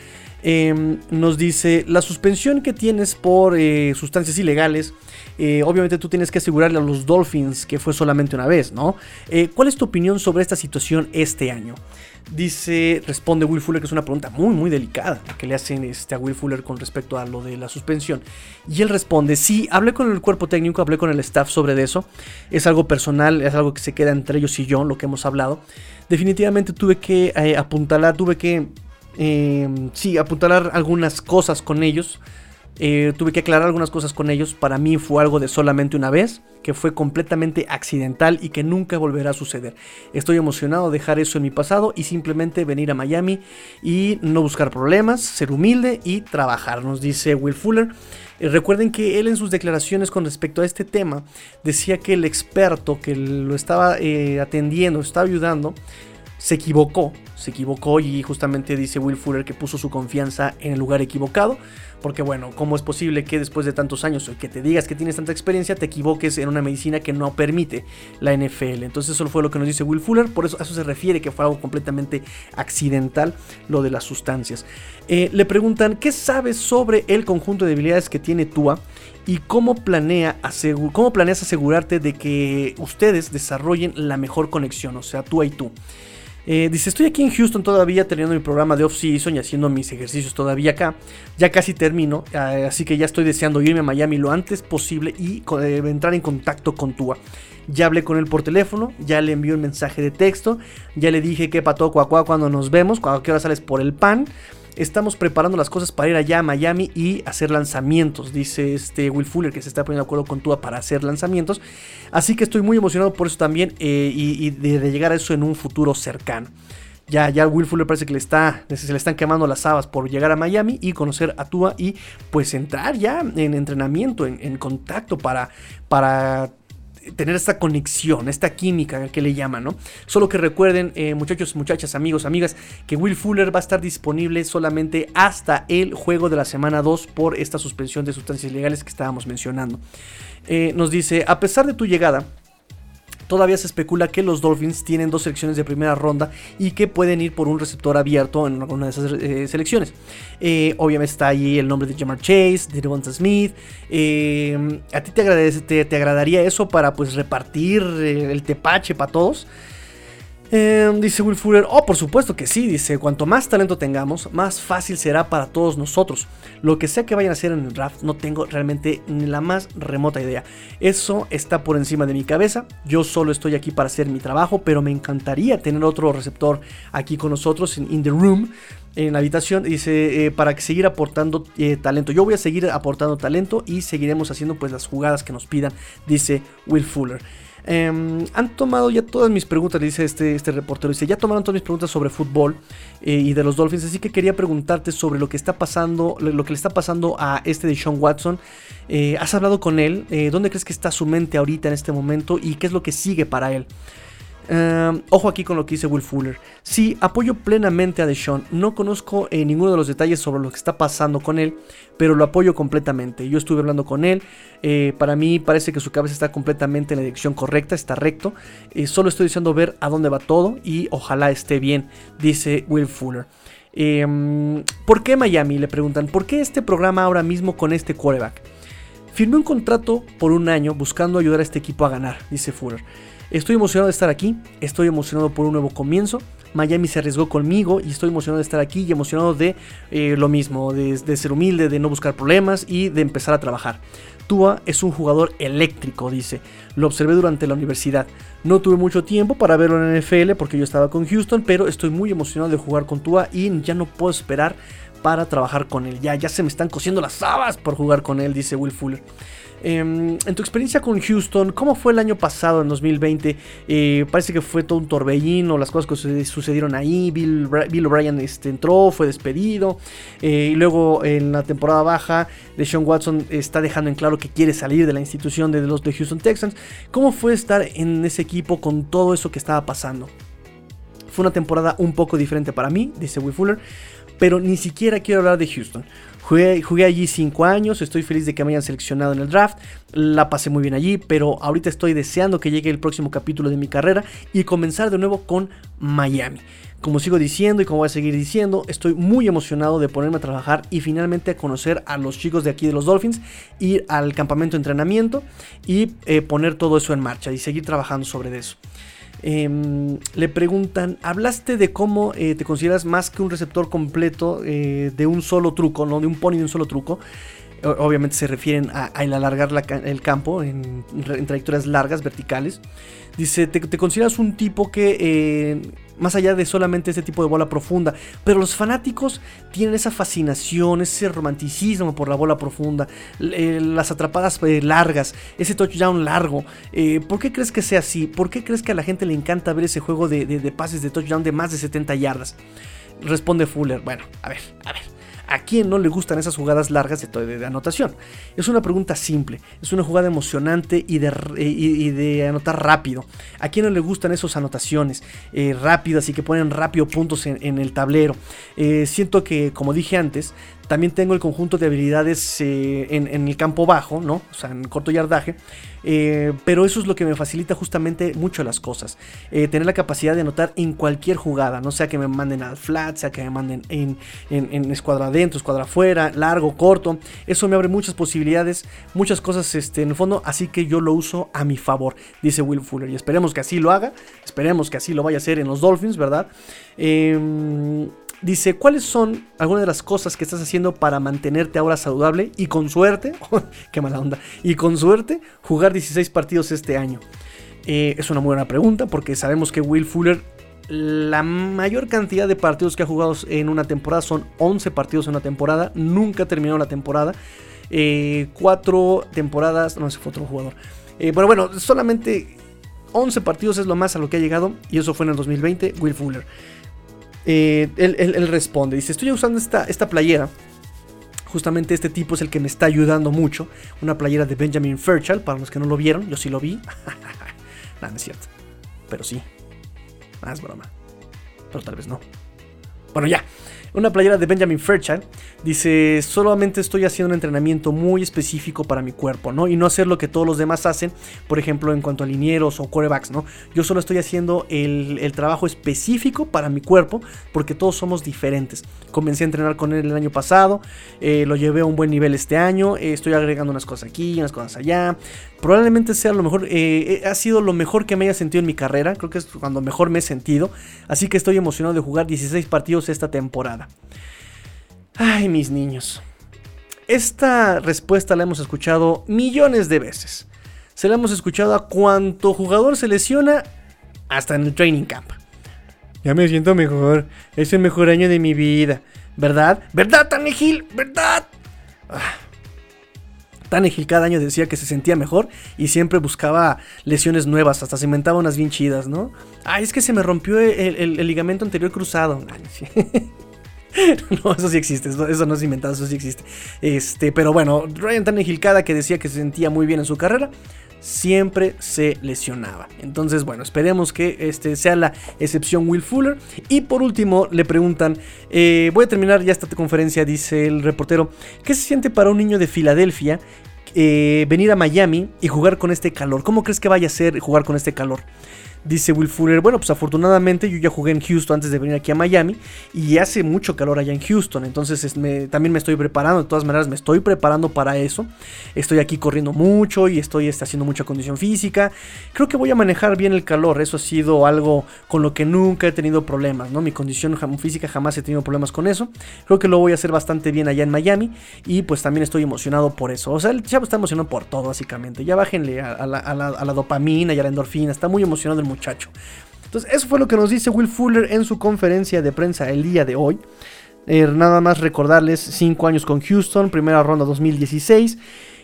Em, nos dice la suspensión que tienes por eh, sustancias ilegales. Eh, obviamente tú tienes que asegurarle a los Dolphins que fue solamente una vez, ¿no? Eh, ¿Cuál es tu opinión sobre esta situación este año? Dice, responde Will Fuller, que es una pregunta muy, muy delicada que le hacen este, a Will Fuller con respecto a lo de la suspensión. Y él responde, sí, hablé con el cuerpo técnico, hablé con el staff sobre eso. Es algo personal, es algo que se queda entre ellos y yo, lo que hemos hablado. Definitivamente tuve que apuntalar, tuve que, eh, sí, apuntalar algunas cosas con ellos eh, tuve que aclarar algunas cosas con ellos. Para mí fue algo de solamente una vez, que fue completamente accidental y que nunca volverá a suceder. Estoy emocionado de dejar eso en mi pasado y simplemente venir a Miami y no buscar problemas, ser humilde y trabajar, nos dice Will Fuller. Eh, recuerden que él en sus declaraciones con respecto a este tema decía que el experto que lo estaba eh, atendiendo, estaba ayudando, se equivocó, se equivocó y justamente dice Will Fuller que puso su confianza en el lugar equivocado. Porque bueno, ¿cómo es posible que después de tantos años que te digas que tienes tanta experiencia te equivoques en una medicina que no permite la NFL? Entonces eso fue lo que nos dice Will Fuller, por eso a eso se refiere que fue algo completamente accidental lo de las sustancias. Eh, le preguntan, ¿qué sabes sobre el conjunto de habilidades que tiene Tua? y cómo, planea cómo planeas asegurarte de que ustedes desarrollen la mejor conexión, o sea, tú y tú. Eh, dice, estoy aquí en Houston todavía teniendo mi programa de off-season y haciendo mis ejercicios todavía acá. Ya casi termino, eh, así que ya estoy deseando irme a Miami lo antes posible y eh, entrar en contacto con Tua. Ya hablé con él por teléfono, ya le envié un mensaje de texto, ya le dije que pato cuacuá cuando nos vemos, a qué hora sales por el pan estamos preparando las cosas para ir allá a Miami y hacer lanzamientos. Dice este Will Fuller que se está poniendo de acuerdo con Tua para hacer lanzamientos. Así que estoy muy emocionado por eso también eh, y, de, llegar a eso en un futuro cercano. Ya, ya Will Fuller parece que le está, se le están quemando las habas por llegar a Miami y conocer a Tua y pues entrar ya en entrenamiento, en, en contacto para, para tener esta conexión, esta química que le llaman, ¿no? Solo que recuerden, eh, muchachos, muchachas, amigos, amigas, que Will Fuller va a estar disponible solamente hasta el juego de la semana 2 por esta suspensión de sustancias ilegales que estábamos mencionando. Eh, nos dice, a pesar de tu llegada, Todavía se especula que los Dolphins tienen dos selecciones de primera ronda y que pueden ir por un receptor abierto en alguna de esas eh, selecciones. Eh, obviamente está ahí el nombre de Jamar Chase, de Devonta Smith. Eh, ¿A ti te, agradece, te, agradaría eso para pues repartir el tepache para todos? Em, dice Will Fuller, oh, por supuesto que sí, dice, cuanto más talento tengamos, más fácil será para todos nosotros. Lo que sea que vayan a hacer en el draft, no tengo realmente ni la más remota idea. Eso está por encima de mi cabeza, yo solo estoy aquí para hacer mi trabajo, pero me encantaría tener otro receptor aquí con nosotros en In The Room, en la habitación, dice, eh, para seguir aportando eh, talento. Yo voy a seguir aportando talento y seguiremos haciendo pues las jugadas que nos pidan, dice Will Fuller. Em, han tomado ya todas mis preguntas, dice este, este reportero. Dice, ya tomaron todas mis preguntas sobre fútbol eh, y de los Dolphins. Así que quería preguntarte sobre lo que está pasando, lo que le está pasando a este de Sean Watson. Eh, ¿Has hablado con él? Eh, ¿Dónde crees que está su mente ahorita en este momento? ¿Y qué es lo que sigue para él? Em, ojo aquí con lo que dice Will Fuller. Sí, apoyo plenamente a Deshaun. No conozco eh, ninguno de los detalles sobre lo que está pasando con él, pero lo apoyo completamente. Yo estuve hablando con él. Eh, para mí parece que su cabeza está completamente en la dirección correcta, está recto. Eh, solo estoy deseando ver a dónde va todo y ojalá esté bien, dice Will Fuller. Em, ¿Por qué Miami? Le preguntan. ¿Por qué este programa ahora mismo con este quarterback? Firmé un contrato por un año buscando ayudar a este equipo a ganar, dice Fuller. Estoy emocionado de estar aquí, estoy emocionado por un nuevo comienzo. Miami se arriesgó conmigo y estoy emocionado de estar aquí y emocionado de eh, lo mismo, de, ser humilde, de no buscar problemas y de empezar a trabajar. Tua es un jugador eléctrico, dice. Lo observé durante la universidad. No tuve mucho tiempo para verlo en NFL porque yo estaba con Houston, pero estoy muy emocionado de jugar con Tua y ya no puedo esperar para trabajar con él. Ya, ya se me están cosiendo las habas por jugar con él, dice Will Fuller. Em, en tu experiencia con Houston, ¿cómo fue el año pasado, en 2020? Eh, parece que fue todo un torbellino, las cosas que sucedieron ahí. Bill, Bill O'Brien este, entró, fue despedido. Eh, y luego en la temporada baja, de Sean Watson está dejando en claro que quiere salir de la institución de los de Houston Texans. ¿Cómo fue estar en ese equipo con todo eso que estaba pasando? Fue una temporada un poco diferente para mí, dice Will Fuller, pero ni siquiera quiero hablar de Houston. Jugué, allí 5 años, estoy feliz de que me hayan seleccionado en el draft, la pasé muy bien allí, pero ahorita estoy deseando que llegue el próximo capítulo de mi carrera y comenzar de nuevo con Miami. Como sigo diciendo y como voy a seguir diciendo, estoy muy emocionado de ponerme a trabajar y finalmente a conocer a los chicos de aquí de los Dolphins, ir al campamento de entrenamiento y eh, poner todo eso en marcha y seguir trabajando sobre eso. Em, le preguntan, hablaste de cómo eh, te consideras más que un receptor completo eh, de un solo truco, no de un pony de un solo truco. Obviamente se refieren a, alargar el campo en, trayectorias largas, verticales. Dice, te, consideras un tipo que, eh, más allá de solamente ese tipo de bola profunda, pero los fanáticos tienen esa fascinación, ese romanticismo por la bola profunda, las atrapadas largas, ese touchdown largo. ¿Por qué crees que sea así? ¿Por qué crees que a la gente le encanta ver ese juego de, de pases de touchdown de más de 70 yardas? Responde Fuller, bueno, a ver, a ver. ¿A quién no le gustan esas jugadas largas de, anotación? Es una pregunta simple, es una jugada emocionante y de, anotar rápido. ¿A quién no le gustan esas anotaciones eh, rápidas y que ponen rápido puntos en, el tablero? Eh, siento que, como dije antes, también tengo el conjunto de habilidades eh, en, el campo bajo, ¿no? O sea, en corto yardaje. Eh, pero eso es lo que me facilita justamente mucho las cosas. Eh, tener la capacidad de anotar en cualquier jugada. No sea que me manden al flat, sea que me manden en, en, escuadra adentro, escuadra afuera, largo, corto. Eso me abre muchas posibilidades, muchas cosas este, en el fondo. Así que yo lo uso a mi favor, dice Will Fuller. Y esperemos que así lo haga. Esperemos que así lo vaya a hacer en los Dolphins, ¿verdad? Eh, Dice, ¿cuáles son algunas de las cosas que estás haciendo para mantenerte ahora saludable y con suerte, <laughs> qué mala onda, y con suerte jugar 16 partidos este año? Eh, es una muy buena pregunta porque sabemos que Will Fuller, la mayor cantidad de partidos que ha jugado en una temporada son 11 partidos en una temporada, nunca terminó la temporada, eh, cuatro temporadas, no sé, fue otro jugador. Eh, pero bueno, solamente 11 partidos es lo más a lo que ha llegado y eso fue en el 2020, Will Fuller. Eh, él, responde, dice, estoy usando esta, esta playera. Justamente este tipo es el que me está ayudando mucho. Una playera de Benjamin Fairchild, para los que no lo vieron, yo sí lo vi. <laughs> Nada, no es cierto. Pero sí. Nada, es broma. Pero tal vez no. Bueno, ya una playera de Benjamin Fairchild. Dice, solamente estoy haciendo un entrenamiento muy específico para mi cuerpo, ¿no? Y no hacer lo que todos los demás hacen, por ejemplo, en cuanto a linieros o corebacks, ¿no? Yo solo estoy haciendo el, trabajo específico para mi cuerpo, porque todos somos diferentes. Comencé a entrenar con él el año pasado, eh, lo llevé a un buen nivel este año, eh, estoy agregando unas cosas aquí, unas cosas allá. Probablemente sea lo mejor, eh, ha sido lo mejor que me haya sentido en mi carrera, creo que es cuando mejor me he sentido, así que estoy emocionado de jugar 16 partidos esta temporada. Ay, mis niños. Esta respuesta la hemos escuchado millones de veces. Se la hemos escuchado a cuánto jugador se lesiona hasta en el training camp. Ya me siento mejor. Es el mejor año de mi vida. ¿Verdad? ¿Verdad, Tanegil? ¿Verdad? Ah. Tanegil cada año decía que se sentía mejor y siempre buscaba lesiones nuevas, hasta se inventaba unas bien chidas, ¿no? Ay, es que se me rompió el, ligamento anterior cruzado. <laughs> no, eso sí existe, eso, no es inventado, eso sí existe. Este, pero bueno, Ryan Tannehill cada que decía que se sentía muy bien en su carrera, siempre se lesionaba. Entonces, bueno, esperemos que este sea la excepción Will Fuller. Y por último, le preguntan, eh, voy a terminar ya esta conferencia, dice el reportero, ¿qué se siente para un niño de Filadelfia eh, venir a Miami y jugar con este calor? ¿Cómo crees que vaya a ser jugar con este calor? Dice Will Fuller, bueno, pues afortunadamente yo ya jugué en Houston antes de venir aquí a Miami y hace mucho calor allá en Houston, entonces también me estoy preparando, de todas maneras me estoy preparando para eso. Estoy aquí corriendo mucho y estoy este, haciendo mucha condición física. Creo que voy a manejar bien el calor, eso ha sido algo con lo que nunca he tenido problemas, ¿no? Mi condición física jamás he tenido problemas con eso. Creo que lo voy a hacer bastante bien allá en Miami y pues también estoy emocionado por eso. O sea, el chavo está emocionado por todo, básicamente. Ya bájenle a, la, dopamina y a la endorfina, está muy emocionado el muchacho. Entonces, eso fue lo que nos dice Will Fuller en su conferencia de prensa el día de hoy. Eh, nada más recordarles 5 años con Houston, primera ronda 2016.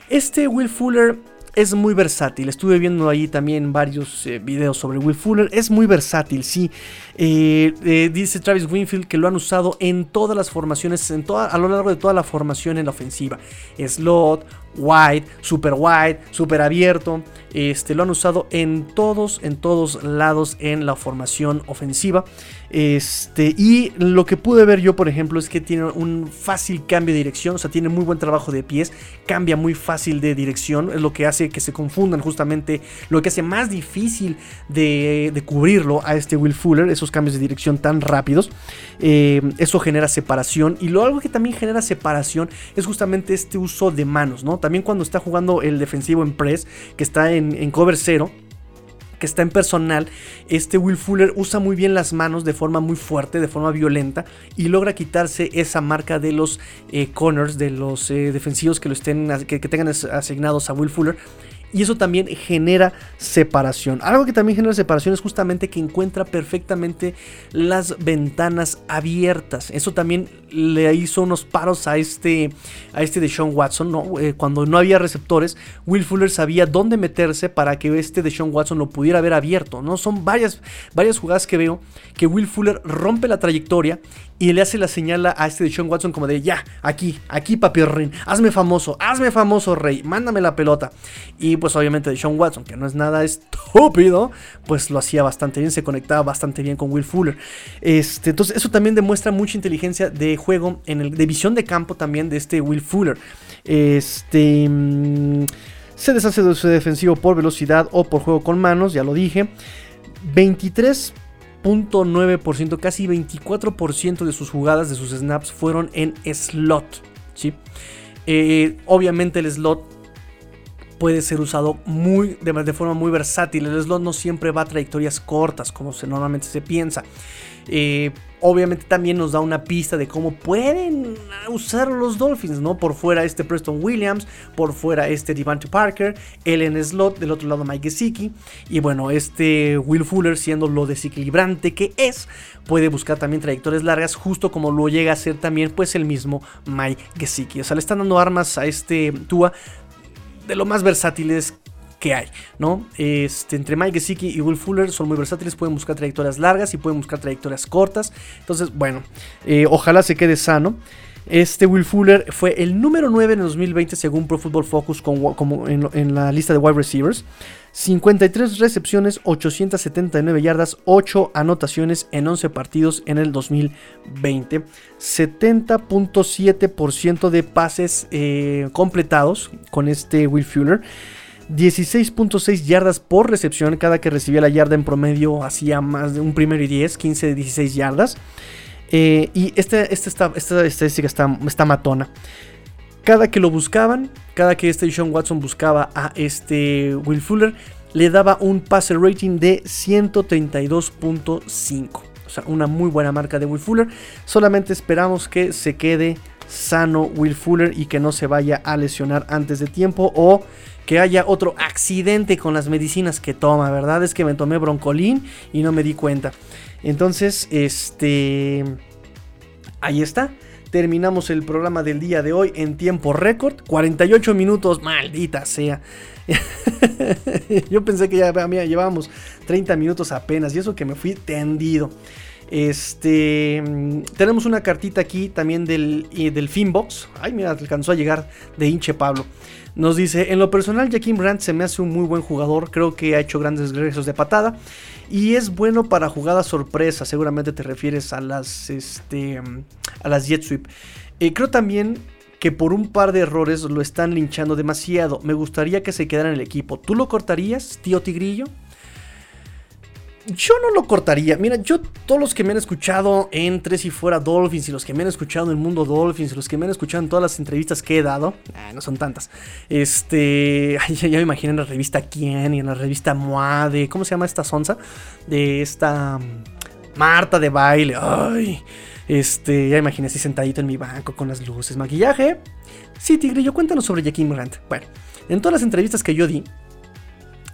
Este Will Fuller es muy versátil. Estuve viendo ahí también varios eh, videos sobre Will Fuller. Es muy versátil, sí. Eh, dice Travis Winfield que lo han usado en todas las formaciones, en toda, a lo largo de toda la formación en la ofensiva. Slot, wide, super wide, super abierto. Este, lo han usado en todos, en todos lados en la formación ofensiva. Este, y lo que pude ver yo, por ejemplo, es que tiene un fácil cambio de dirección, o sea, tiene muy buen trabajo de pies, cambia muy fácil de dirección, es lo que hace que se confundan justamente, lo que hace más difícil de, cubrirlo a este Will Fuller, esos cambios de dirección tan rápidos. Eh, eso genera separación y lo algo que también genera separación es justamente este uso de manos, ¿no? También cuando está jugando el defensivo en press, que está en, cover cero que está en personal, este Will Fuller usa muy bien las manos de forma muy fuerte, de forma violenta, y logra quitarse esa marca de los eh, corners, de los eh, defensivos que, lo estén, que, que tengan asignados a Will Fuller y eso también genera separación. Algo que también genera separación es justamente que encuentra perfectamente las ventanas abiertas. Eso también le hizo unos paros a este, a este de Sean Watson. ¿no? Eh, cuando no había receptores, Will Fuller sabía dónde meterse para que este de Sean Watson lo pudiera ver abierto. ¿no? Son varias, varias jugadas que veo que Will Fuller rompe la trayectoria y le hace la señal a este de Sean Watson como de ya, aquí, aquí papi Rin, hazme famoso, hazme famoso rey, mándame la pelota. Y pues obviamente de Sean Watson, que no es nada estúpido, pues lo hacía bastante bien, se conectaba bastante bien con Will Fuller. Este, entonces eso también demuestra mucha inteligencia de juego, en el, de visión de campo también de este Will Fuller. Este... Mm, se deshace de su defensivo por velocidad o por juego con manos, ya lo dije. 23 9%, casi 24% de sus jugadas, de sus snaps fueron en slot. ¿sí? Eh, obviamente el slot puede ser usado muy, de, de, forma muy versátil. El slot no siempre va a trayectorias cortas como se, normalmente se piensa. Eh, obviamente también nos da una pista de cómo pueden usar los Dolphins, ¿no? Por fuera este Preston Williams, por fuera este Devante Parker, él en slot, del otro lado Mike Gesicki, y bueno, este Will Fuller siendo lo desequilibrante que es, puede buscar también trayectorias largas, justo como lo llega a hacer también pues el mismo Mike Gesicki. O sea, le están dando armas a este Tua de lo más versátiles que hay, ¿no? Este, entre Mike Gesicki y Will Fuller son muy versátiles, pueden buscar trayectorias largas y pueden buscar trayectorias cortas. Entonces, bueno, eh, ojalá se quede sano. Este Will Fuller fue el número 9 en el 2020 según Pro Football Focus como en, la lista de wide receivers. 53 recepciones, 879 yardas, 8 anotaciones en 11 partidos en el 2020. 70.7% de pases eh, completados con este Will Fuller. 16.6 yardas por recepción. Cada que recibía la yarda en promedio hacía más de un primero y 10, 15 de 16 yardas. Eh, y este, este esta, estadística está, está, matona. Cada que lo buscaban, cada que este Sean Watson buscaba a este Will Fuller, le daba un passer rating de 132.5. O sea, una muy buena marca de Will Fuller. Solamente esperamos que se quede sano Will Fuller y que no se vaya a lesionar antes de tiempo o que haya otro accidente con las medicinas que toma, ¿verdad? Es que me tomé broncolín y no me di cuenta. Entonces, este... Ahí está. Terminamos el programa del día de hoy en tiempo récord. 48 minutos, maldita sea. <laughs> Yo pensé que ya llevábamos 30 minutos apenas y eso que me fui tendido. Este, tenemos una cartita aquí también del, del Finbox. Ay, mira, alcanzó a llegar de hinche Pablo. Nos dice, en lo personal Jaquim Brandt se me hace un muy buen jugador, creo que ha hecho grandes regresos de patada y es bueno para jugadas sorpresa, seguramente te refieres a las, este, a las jet sweep. Eh, creo también que por un par de errores lo están linchando demasiado, me gustaría que se quedara en el equipo. ¿Tú lo cortarías, tío Tigrillo? Yo no lo cortaría. Mira, yo todos los que me han escuchado entre si fuera Dolphins y los que me han escuchado en mundo Dolphins y los que me han escuchado en todas las entrevistas que he dado, no son tantas. Este, <laughs> ya, me imagino en la revista Quién y en la revista Moade, ¿cómo se llama esta sonza? De esta mm, Marta de baile. Ay, este, ya imaginé así sentadito en mi banco con las luces, maquillaje. Sí, Tigre, yo cuéntanos sobre Jackie Morant. Bueno, en todas las entrevistas que yo di,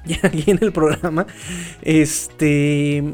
<laughs> aquí en el programa, este,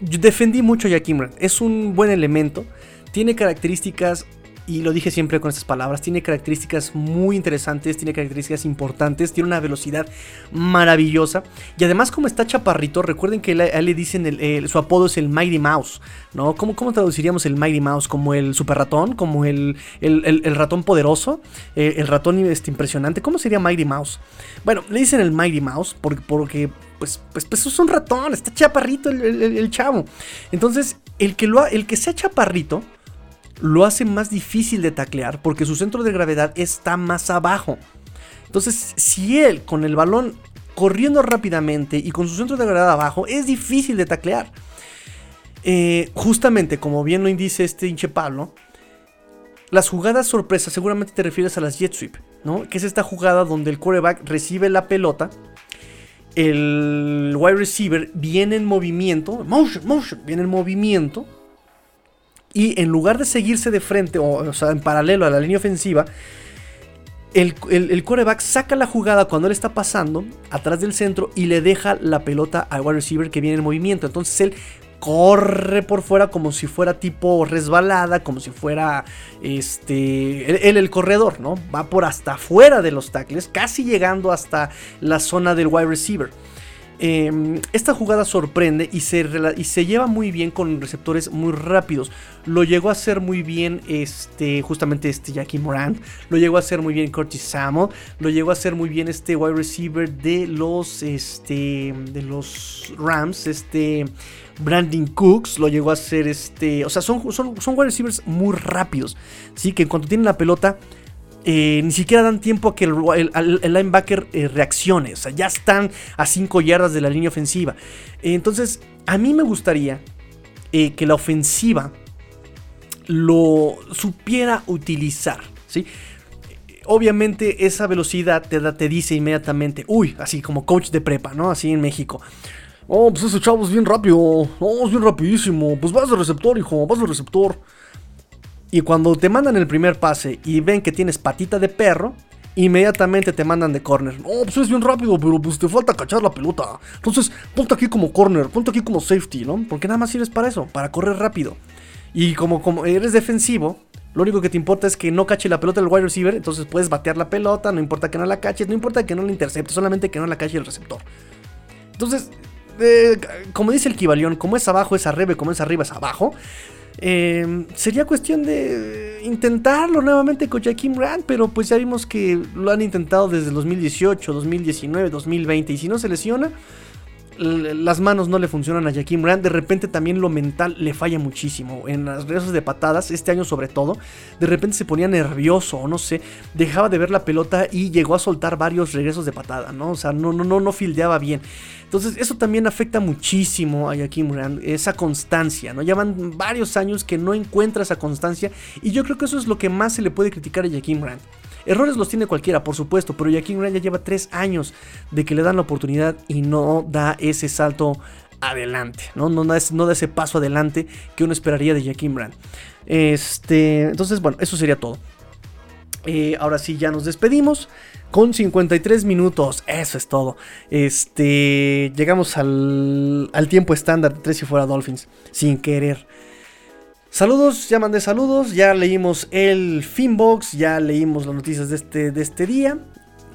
defendí mucho a Jaquim Es un buen elemento, tiene características y lo dije siempre con estas palabras, tiene características muy interesantes, tiene características importantes, tiene una velocidad maravillosa y además como está chaparrito, recuerden que a él le dicen su apodo es el Mighty Mouse, ¿no? ¿Cómo, ¿Cómo, traduciríamos el Mighty Mouse? ¿Como el super ratón? ¿Como el, el ratón poderoso? Eh, ¿El ratón este, impresionante? ¿Cómo sería Mighty Mouse? Bueno, le dicen el Mighty Mouse porque, porque pues, pues es un ratón, está chaparrito el, chavo. Entonces, el que, lo, el que sea chaparrito lo hace más difícil de taclear porque su centro de gravedad está más abajo. Entonces, si él con el balón corriendo rápidamente y con su centro de gravedad abajo, es difícil de taclear. Eh, justamente, como bien lo indice este hinche Pablo, las jugadas sorpresas seguramente te refieres a las jet sweep, ¿no? Que es esta jugada donde el quarterback recibe la pelota el wide receiver viene en movimiento, motion, motion, viene en movimiento. Y en lugar de seguirse de frente, o, sea, en paralelo a la línea ofensiva, el, el, coreback saca la jugada cuando él está pasando atrás del centro y le deja la pelota al wide receiver que viene en movimiento. Entonces él corre por fuera como si fuera tipo resbalada, como si fuera este él, el corredor, ¿no? Va por hasta afuera de los tackles, casi llegando hasta la zona del wide receiver. Em, esta jugada sorprende y se, y se, lleva muy bien con receptores muy rápidos. Lo llegó a hacer muy bien este, justamente este Jackie Morant. Lo llegó a hacer muy bien Curtis Samuel. Lo llegó a hacer muy bien este wide receiver de los, este, de los Rams. Este Brandon Cooks. Lo llegó a hacer este. O sea, son, son, son wide receivers muy rápidos. ¿sí? Que en cuanto tienen la pelota eh, ni siquiera dan tiempo a que el, linebacker eh, reaccione. O sea, ya están a 5 yardas de la línea ofensiva. entonces, a mí me gustaría eh, que la ofensiva lo supiera utilizar. ¿sí? Obviamente esa velocidad te, da, te dice inmediatamente, uy, así como coach de prepa, ¿no? Así en México. Oh, pues ese chavo es bien rápido. Oh, es bien rapidísimo. Pues vas de receptor, hijo, vas de receptor. Y cuando te mandan el primer pase y ven que tienes patita de perro, inmediatamente te mandan de corner. No, pues es bien rápido, pero pues te falta cachar la pelota. Entonces, ponte aquí como corner, ponte aquí como safety, ¿no? Porque nada más sirves para eso, para correr rápido. Y como, eres defensivo, lo único que te importa es que no cache la pelota el wide receiver, entonces puedes batear la pelota, no importa que no la caches, no importa que no la interceptes, solamente que no la cache el receptor. Entonces, eh, como dice el Kibalión, como es abajo es arriba, como es arriba es abajo. Em, sería cuestión de intentarlo nuevamente con Jaquim Grant, pero pues ya vimos que lo han intentado desde 2018, 2019, 2020 y si no se lesiona, las manos no le funcionan a Jaquim Grant. De repente también lo mental le falla muchísimo. En las regresos de patadas, este año sobre todo, de repente se ponía nervioso o no sé, dejaba de ver la pelota y llegó a soltar varios regresos de patada, ¿no? O sea, no, no, no, no fildeaba bien. Entonces eso también afecta muchísimo a Jaquim Rand, esa constancia, ¿no? Ya van varios años que no encuentra esa constancia y yo creo que eso es lo que más se le puede criticar a Jaquim Rand. Errores los tiene cualquiera, por supuesto, pero Jaquim Rand ya lleva tres años de que le dan la oportunidad y no da ese salto adelante, ¿no? No da, ese paso adelante que uno esperaría de Jaquim Rand. Este, entonces, bueno, eso sería todo. Eh, ahora sí, ya nos despedimos con 53 minutos. Eso es todo. Este, llegamos al, al tiempo estándar de 3 y fuera Dolphins, sin querer. Saludos, ya mandé saludos, ya leímos el Finbox, ya leímos las noticias de este, de este día.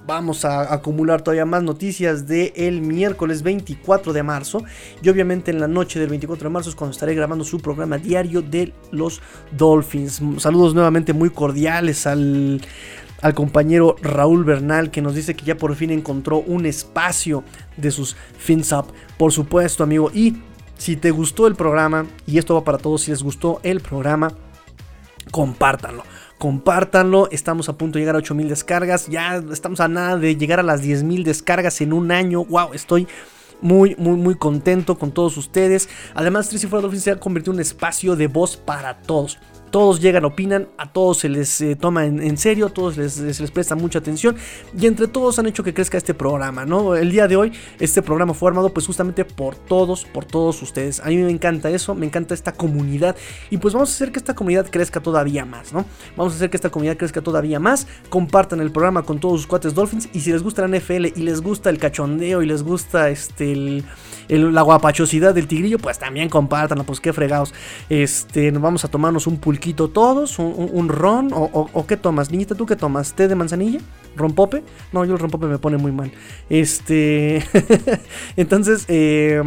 Vamos a acumular todavía más noticias del el miércoles 24 de marzo. Y obviamente en la noche del 24 de marzo es cuando estaré grabando su programa diario de los Dolphins. Saludos nuevamente muy cordiales al, al compañero Raúl Bernal que nos dice que ya por fin encontró un espacio de sus fins up. Por supuesto, amigo. Y si te gustó el programa, y esto va para todos, si les gustó el programa, compártanlo. Compártanlo, estamos a punto de llegar a 8000 descargas. Ya estamos a nada de llegar a las 10000 descargas en un año. Wow, estoy muy, muy, muy contento con todos ustedes. Además, Tracy Fuera Dolphins se ha convertido en un espacio de voz para todos todos llegan, opinan, a todos se les eh, toma en, serio, a todos les, les, presta mucha atención y entre todos han hecho que crezca este programa, ¿no? El día de hoy este programa fue armado pues justamente por todos, por todos ustedes. A mí me encanta eso, me encanta esta comunidad y pues vamos a hacer que esta comunidad crezca todavía más, ¿no? Vamos a hacer que esta comunidad crezca todavía más, compartan el programa con todos sus cuates Dolphins y si les gusta la NFL y les gusta el cachondeo y les gusta este el la guapachosidad del tigrillo, pues también compártanlo, pues qué fregados. Este, nos vamos a tomarnos un pulquito todos, un, ron, o, qué tomas, niñita, ¿tú qué tomas? ¿Té de manzanilla? ¿Rompope? No, yo el rompope me pone muy mal. Este, <laughs> entonces, eh,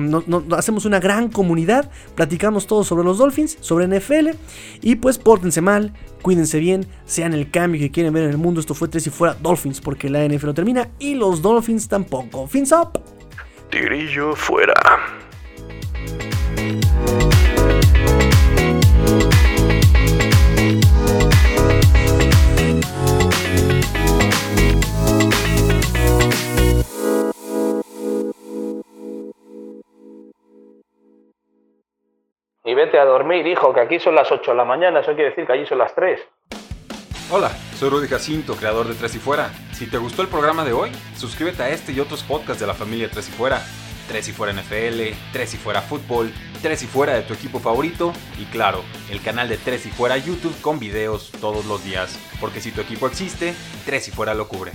hacemos una gran comunidad, platicamos todos sobre los Dolphins, sobre NFL, y pues pórtense mal, cuídense bien, sean el cambio que quieren ver en el mundo. Esto fue tres y fuera Dolphins, porque la NFL no termina y los Dolphins tampoco. Fins up. Tigrillo fuera. Y vete a dormir, hijo, que aquí son las 8 de la mañana, eso quiere decir que allí son las 3. Hola, soy Rudy Jacinto, creador de Tres y Fuera. Si te gustó el programa de hoy, suscríbete a este y otros podcasts de la familia Tres y Fuera. Tres y Fuera NFL, Tres y Fuera Fútbol, Tres y Fuera de tu equipo favorito y claro, el canal de Tres y Fuera YouTube con videos todos los días. Porque si tu equipo existe, Tres y Fuera lo cubre.